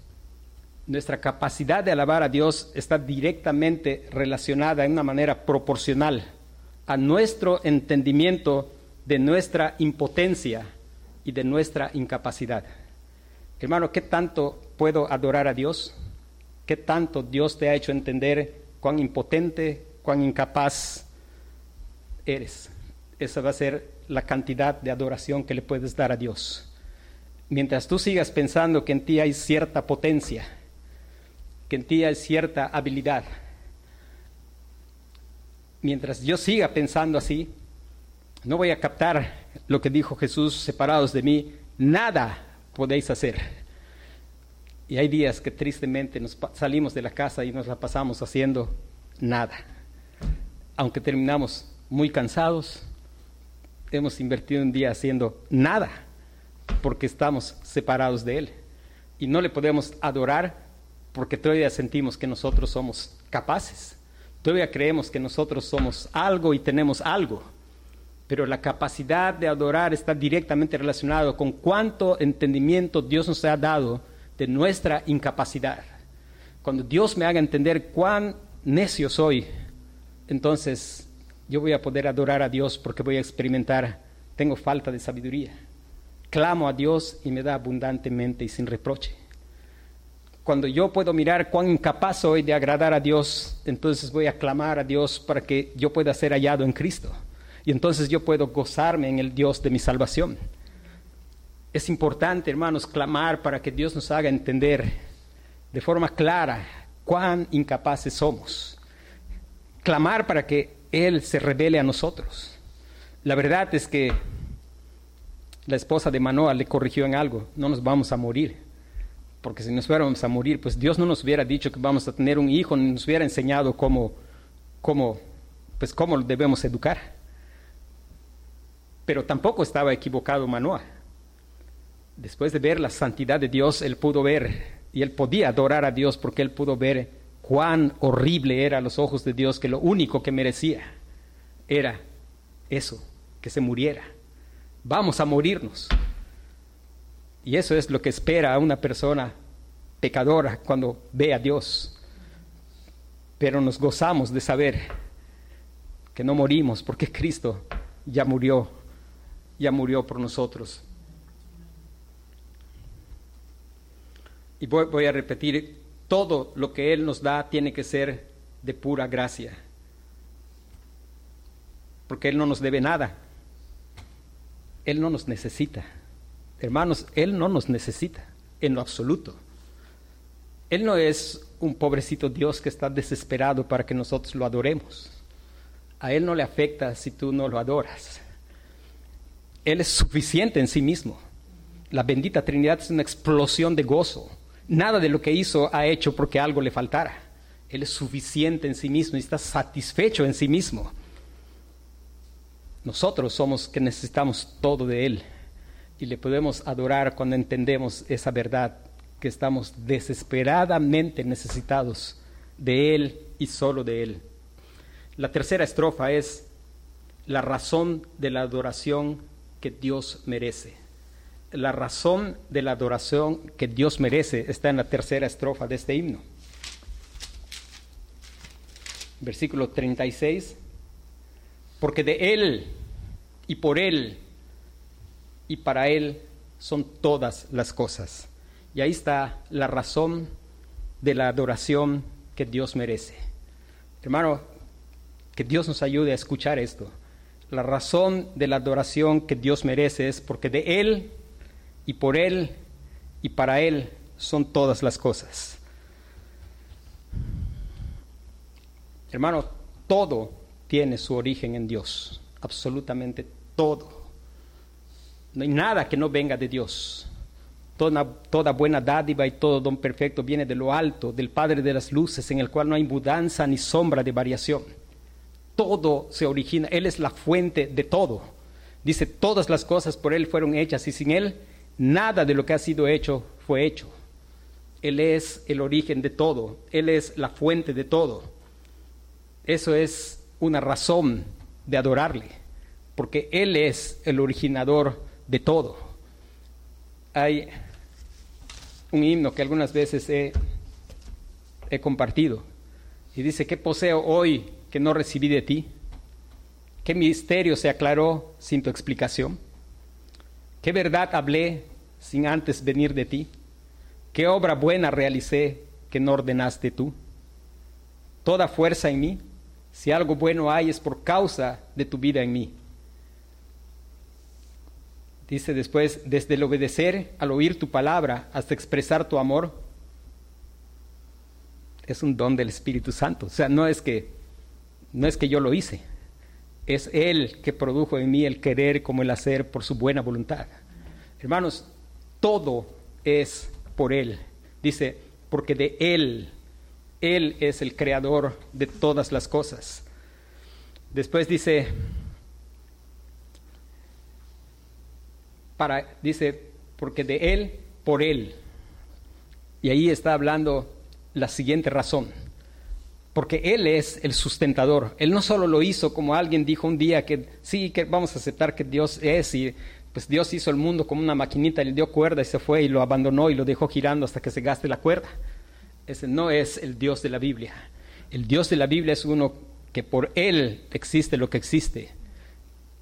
nuestra capacidad de alabar a Dios está directamente relacionada en una manera proporcional a nuestro entendimiento de nuestra impotencia y de nuestra incapacidad. Hermano, ¿qué tanto puedo adorar a Dios? ¿Qué tanto Dios te ha hecho entender cuán impotente, cuán incapaz eres. Esa va a ser la cantidad de adoración que le puedes dar a Dios. Mientras tú sigas pensando que en ti hay cierta potencia, que en ti hay cierta habilidad, mientras yo siga pensando así, no voy a captar lo que dijo Jesús, separados de mí, nada podéis hacer. Y hay días que tristemente nos salimos de la casa y nos la pasamos haciendo nada. Aunque terminamos muy cansados, hemos invertido un día haciendo nada porque estamos separados de Él. Y no le podemos adorar porque todavía sentimos que nosotros somos capaces. Todavía creemos que nosotros somos algo y tenemos algo. Pero la capacidad de adorar está directamente relacionado con cuánto entendimiento Dios nos ha dado de nuestra incapacidad. Cuando Dios me haga entender cuán necio soy, entonces yo voy a poder adorar a Dios porque voy a experimentar, tengo falta de sabiduría. clamo a Dios y me da abundantemente y sin reproche. Cuando yo puedo mirar cuán incapaz soy de agradar a Dios, entonces voy a clamar a Dios para que yo pueda ser hallado en Cristo. Y entonces yo puedo gozarme en el Dios de mi salvación. Es importante, hermanos, clamar para que Dios nos haga entender de forma clara cuán incapaces somos. Clamar para que Él se revele a nosotros. La verdad es que la esposa de Manoa le corrigió en algo, no nos vamos a morir. Porque si nos fuéramos a morir, pues Dios no nos hubiera dicho que vamos a tener un hijo, ni nos hubiera enseñado cómo, cómo, pues cómo debemos educar. Pero tampoco estaba equivocado Manoa. Después de ver la santidad de Dios, él pudo ver y él podía adorar a Dios porque él pudo ver cuán horrible era a los ojos de Dios que lo único que merecía era eso, que se muriera vamos a morirnos. Y eso es lo que espera a una persona pecadora cuando ve a Dios. Pero nos gozamos de saber que no morimos porque Cristo ya murió, ya murió por nosotros. Y voy, a repetir, todo lo que Él nos da tiene que ser de pura gracia, porque Él no nos debe nada. Él no nos necesita. Hermanos, Él no nos necesita en lo absoluto. Él no es un pobrecito Dios que está desesperado para que nosotros lo adoremos. A Él no le afecta si tú no lo adoras. Él es suficiente en sí mismo. La bendita Trinidad es una explosión de gozo. Nada de lo que hizo ha hecho porque algo le faltara. Él es suficiente en sí mismo y está satisfecho en sí mismo. Nosotros somos que necesitamos todo de Él y le podemos adorar cuando entendemos esa verdad, que estamos desesperadamente necesitados de Él y solo de Él. La tercera estrofa es la razón de la adoración que Dios merece. La razón de la adoración que Dios merece está en la tercera estrofa de este himno. Versículo 36 porque de Él y por Él y para Él son todas las cosas. Y ahí está la razón de la adoración que Dios merece. Hermano, que Dios nos ayude a escuchar esto. La razón de la adoración que Dios merece es porque de Él y por Él y para Él son todas las cosas. Hermano, todo tiene su origen en Dios, absolutamente todo. No hay nada que no venga de Dios. Toda, buena dádiva y todo don perfecto viene de lo alto, del Padre de las Luces, en el cual no hay mudanza ni sombra de variación. Todo se origina, Él es la fuente de todo. Dice, todas las cosas por Él fueron hechas y sin Él nada de lo que ha sido hecho fue hecho. Él es el origen de todo, Él es la fuente de todo. Eso es una razón de adorarle, porque Él es el originador de todo. Hay un himno que algunas veces he, he compartido y dice, ¿qué poseo hoy que no recibí de ti? ¿Qué misterio se aclaró sin tu explicación? ¿Qué verdad hablé sin antes venir de ti? ¿Qué obra buena realicé que no ordenaste tú? Toda fuerza en mí si algo bueno hay es por causa de tu vida en mí. Dice después, desde el obedecer al oír tu palabra hasta expresar tu amor, es un don del Espíritu Santo. O sea, no es que, no es que yo lo hice, es Él que produjo en mí el querer como el hacer por su buena voluntad. Hermanos, todo es por Él. Dice, porque de Él él es el creador de todas las cosas. Después dice, para, dice, porque de Él, por Él. Y ahí está hablando la siguiente razón. Porque Él es el sustentador. Él no solo lo hizo como alguien dijo un día que sí, que vamos a aceptar que Dios es y pues Dios hizo el mundo como una maquinita, le dio cuerda y se fue y lo abandonó y lo dejó girando hasta que se gaste la cuerda. Ese no es el Dios de la Biblia. El Dios de la Biblia es uno que por Él existe lo que existe.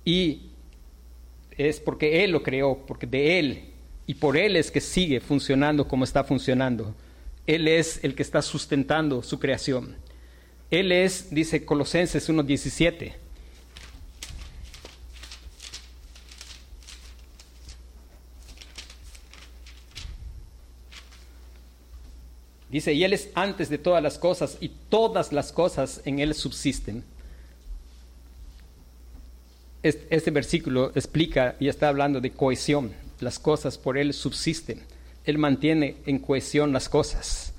Y es porque Él lo creó, porque de Él y por Él es que sigue funcionando como está funcionando. Él es el que está sustentando su creación. Él es, dice Colosenses 1.17, Dice, y Él es antes de todas las cosas y todas las cosas en Él subsisten. Este, versículo explica y está hablando de cohesión. Las cosas por Él subsisten. Él mantiene en cohesión las cosas.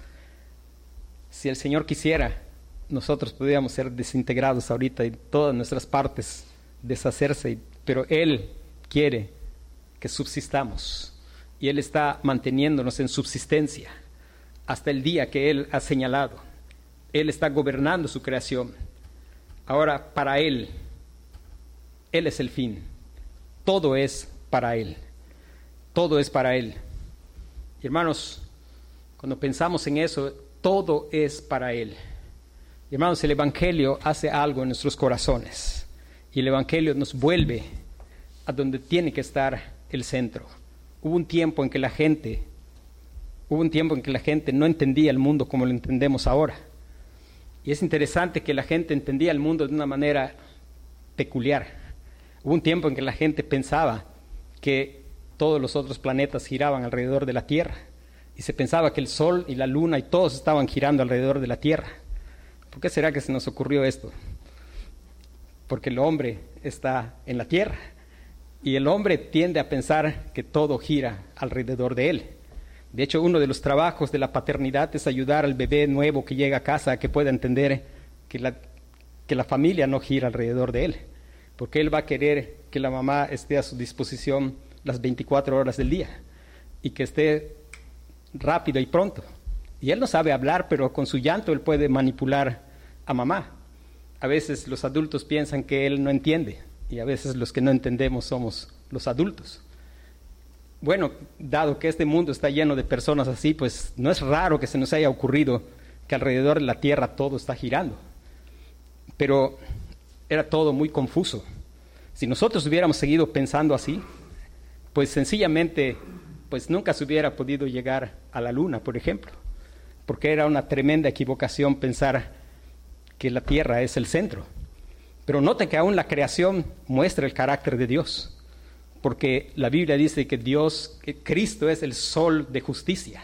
Si el Señor quisiera, nosotros podríamos ser desintegrados ahorita y todas nuestras partes deshacerse, pero Él quiere que subsistamos y Él está manteniéndonos en subsistencia hasta el día que Él ha señalado. Él está gobernando su creación. Ahora, para Él, Él es el fin. Todo es para Él. Todo es para Él. hermanos, cuando pensamos en eso, todo es para Él. hermanos, el Evangelio hace algo en nuestros corazones. Y el Evangelio nos vuelve a donde tiene que estar el centro. Hubo un tiempo en que la gente Hubo un tiempo en que la gente no entendía el mundo como lo entendemos ahora. Y es interesante que la gente entendía el mundo de una manera peculiar. Hubo un tiempo en que la gente pensaba que todos los otros planetas giraban alrededor de la Tierra. Y se pensaba que el Sol y la Luna y todos estaban girando alrededor de la Tierra. ¿Por qué será que se nos ocurrió esto? Porque el hombre está en la Tierra. Y el hombre tiende a pensar que todo gira alrededor de él. De hecho, uno de los trabajos de la paternidad es ayudar al bebé nuevo que llega a casa a que pueda entender que la, que la familia no gira alrededor de él, porque él va a querer que la mamá esté a su disposición las 24 horas del día y que esté rápido y pronto. Y él no sabe hablar, pero con su llanto él puede manipular a mamá. A veces los adultos piensan que él no entiende y a veces los que no entendemos somos los adultos bueno, dado que este mundo está lleno de personas así, pues no es raro que se nos haya ocurrido que alrededor de la Tierra todo está girando. Pero era todo muy confuso. Si nosotros hubiéramos seguido pensando así, pues sencillamente, pues nunca se hubiera podido llegar a la Luna, por ejemplo, porque era una tremenda equivocación pensar que la Tierra es el centro. Pero note que aún la creación muestra el carácter de Dios porque la Biblia dice que Dios, que Cristo es el sol de justicia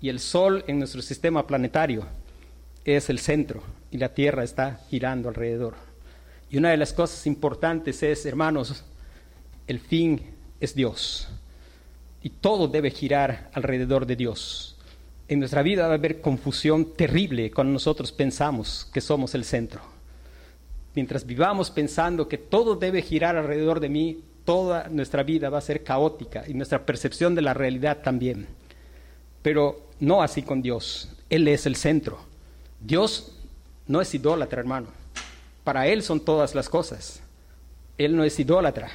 y el sol en nuestro sistema planetario es el centro y la Tierra está girando alrededor. Y una de las cosas importantes es, hermanos, el fin es Dios y todo debe girar alrededor de Dios. En nuestra vida va a haber confusión terrible cuando nosotros pensamos que somos el centro. Mientras vivamos pensando que todo debe girar alrededor de mí, toda nuestra vida va a ser caótica y nuestra percepción de la realidad también. Pero no así con Dios. Él es el centro. Dios no es idólatra, hermano. Para Él son todas las cosas. Él no es idólatra.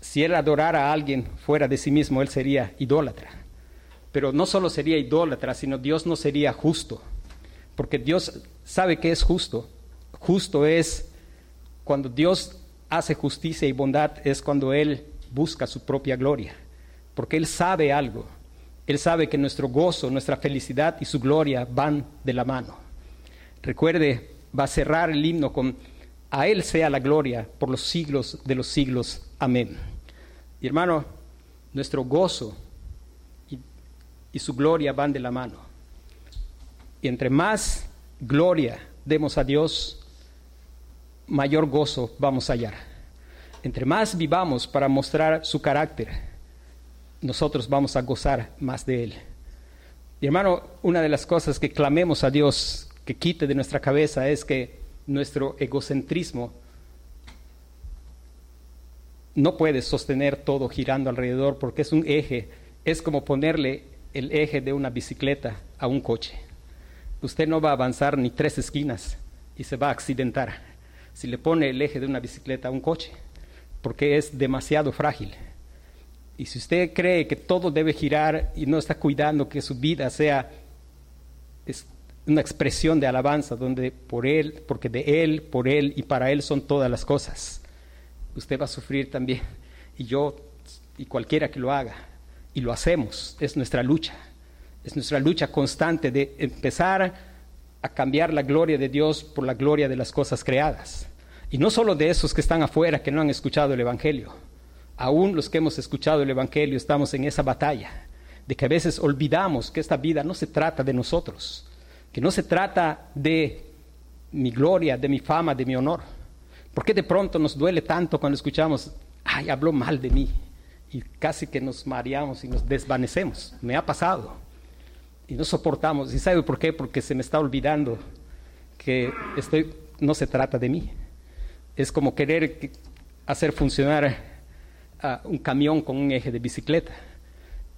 Si Él adorara a alguien fuera de sí mismo, Él sería idólatra. Pero no solo sería idólatra, sino Dios no sería justo. Porque Dios sabe que es justo. Justo es cuando Dios hace justicia y bondad es cuando Él busca su propia gloria, porque Él sabe algo. Él sabe que nuestro gozo, nuestra felicidad y su gloria van de la mano. Recuerde, va a cerrar el himno con a Él sea la gloria por los siglos de los siglos. Amén. Y hermano, nuestro gozo y, y su gloria van de la mano. Y entre más gloria demos a Dios, mayor gozo vamos a hallar. Entre más vivamos para mostrar su carácter, nosotros vamos a gozar más de Él. Y hermano, una de las cosas que clamemos a Dios que quite de nuestra cabeza es que nuestro egocentrismo no puede sostener todo girando alrededor porque es un eje, es como ponerle el eje de una bicicleta a un coche. Usted no va a avanzar ni tres esquinas y se va a accidentar si le pone el eje de una bicicleta a un coche, porque es demasiado frágil. Y si usted cree que todo debe girar y no está cuidando que su vida sea una expresión de alabanza donde por él, porque de él, por él y para él son todas las cosas, usted va a sufrir también, y yo, y cualquiera que lo haga, y lo hacemos, es nuestra lucha, es nuestra lucha constante de empezar a cambiar la gloria de Dios por la gloria de las cosas creadas. Y no solo de esos que están afuera, que no han escuchado el Evangelio, aún los que hemos escuchado el Evangelio estamos en esa batalla, de que a veces olvidamos que esta vida no se trata de nosotros, que no se trata de mi gloria, de mi fama, de mi honor. ¿Por qué de pronto nos duele tanto cuando escuchamos, ay, habló mal de mí? Y casi que nos mareamos y nos desvanecemos. Me ha pasado. Y no soportamos. ¿Y sabe por qué? Porque se me está olvidando que estoy, no se trata de mí. Es como querer hacer funcionar un camión con un eje de bicicleta.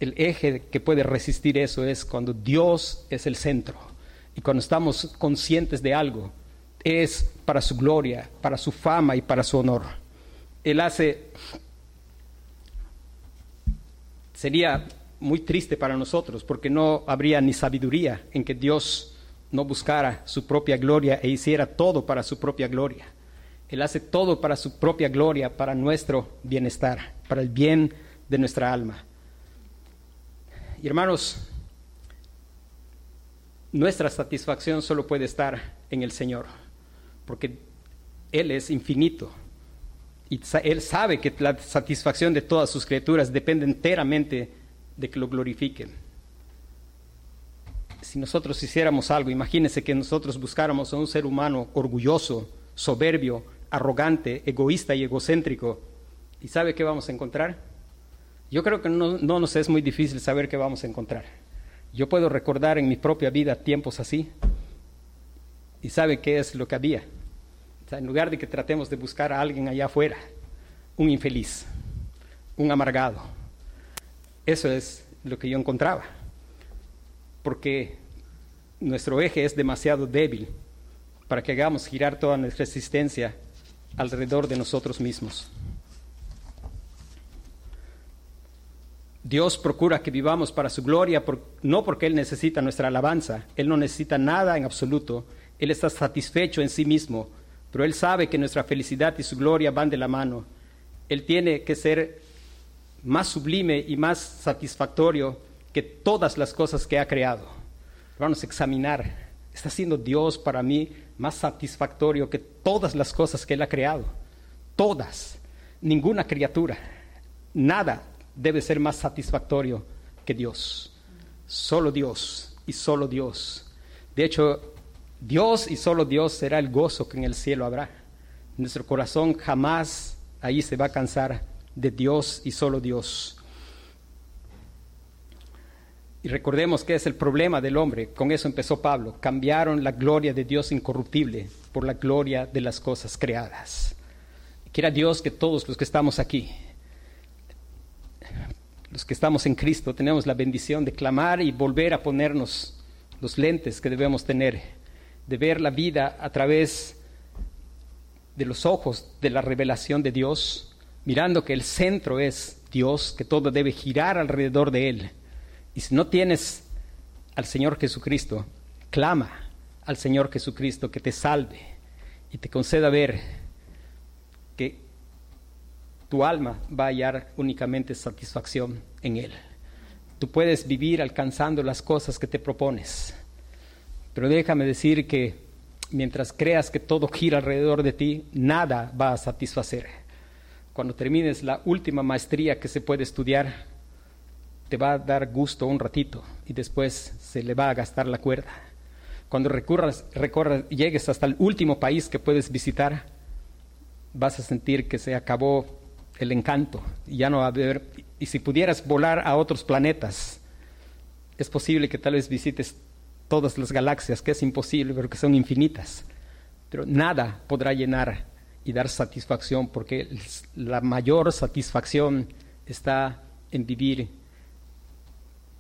El eje que puede resistir eso es cuando Dios es el centro y cuando estamos conscientes de algo, es para su gloria, para su fama y para su honor. Él hace, sería muy triste para nosotros porque no habría ni sabiduría en que Dios no buscara su propia gloria e hiciera todo para su propia gloria. Él hace todo para su propia gloria, para nuestro bienestar, para el bien de nuestra alma. Y hermanos, nuestra satisfacción solo puede estar en el Señor, porque Él es infinito. Y Él sabe que la satisfacción de todas sus criaturas depende enteramente de que lo glorifiquen. Si nosotros hiciéramos algo, imagínense que nosotros buscáramos a un ser humano orgulloso, soberbio, arrogante, egoísta y egocéntrico. ¿Y sabe qué vamos a encontrar? Yo creo que no, no nos es muy difícil saber qué vamos a encontrar. Yo puedo recordar en mi propia vida tiempos así. ¿Y sabe qué es lo que había? en lugar de que tratemos de buscar a alguien allá afuera, un infeliz, un amargado. Eso es lo que yo encontraba. Porque nuestro eje es demasiado débil para que hagamos girar toda nuestra existencia alrededor de nosotros mismos. Dios procura que vivamos para su gloria, no porque Él necesita nuestra alabanza, Él no necesita nada en absoluto, Él está satisfecho en sí mismo, pero Él sabe que nuestra felicidad y su gloria van de la mano. Él tiene que ser más sublime y más satisfactorio que todas las cosas que ha creado. Vamos a examinar, ¿está siendo Dios para mí más satisfactorio que todas las cosas que Él ha creado? Todas, ninguna criatura, nada debe ser más satisfactorio que Dios. Solo Dios y solo Dios. De hecho, Dios y solo Dios será el gozo que en el cielo habrá. Nuestro corazón jamás ahí se va a cansar de Dios y solo Dios. Y recordemos que es el problema del hombre. Con eso empezó Pablo. Cambiaron la gloria de Dios incorruptible por la gloria de las cosas creadas. Quiera Dios que todos los que estamos aquí los que estamos en Cristo tenemos la bendición de clamar y volver a ponernos los lentes que debemos tener, de ver la vida a través de los ojos de la revelación de Dios, mirando que el centro es Dios, que todo debe girar alrededor de Él. Y si no tienes al Señor Jesucristo, clama al Señor Jesucristo que te salve y te conceda ver que tu alma va a hallar únicamente satisfacción en Él. Tú puedes vivir alcanzando las cosas que te propones, pero déjame decir que mientras creas que todo gira alrededor de ti, nada va a satisfacer. Cuando termines la última maestría que se puede estudiar, te va a dar gusto un ratito y después se le va a gastar la cuerda. Cuando recurras, recorras, llegues hasta el último país que puedes visitar, vas a sentir que se acabó el encanto. Y ya no va a haber. Y si pudieras volar a otros planetas, es posible que tal vez visites todas las galaxias, que es imposible, pero que son infinitas. Pero nada podrá llenar y dar satisfacción, porque la mayor satisfacción está en vivir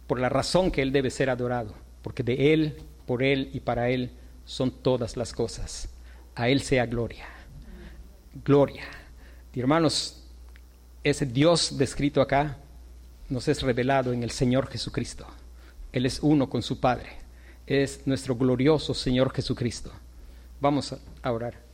por la razón que Él debe ser adorado, porque de Él, por Él y para Él son todas las cosas. A Él sea gloria. Gloria. Y hermanos, ese Dios descrito acá nos es revelado en el Señor Jesucristo. Él es uno con su Padre. Es nuestro glorioso Señor Jesucristo. Vamos a orar.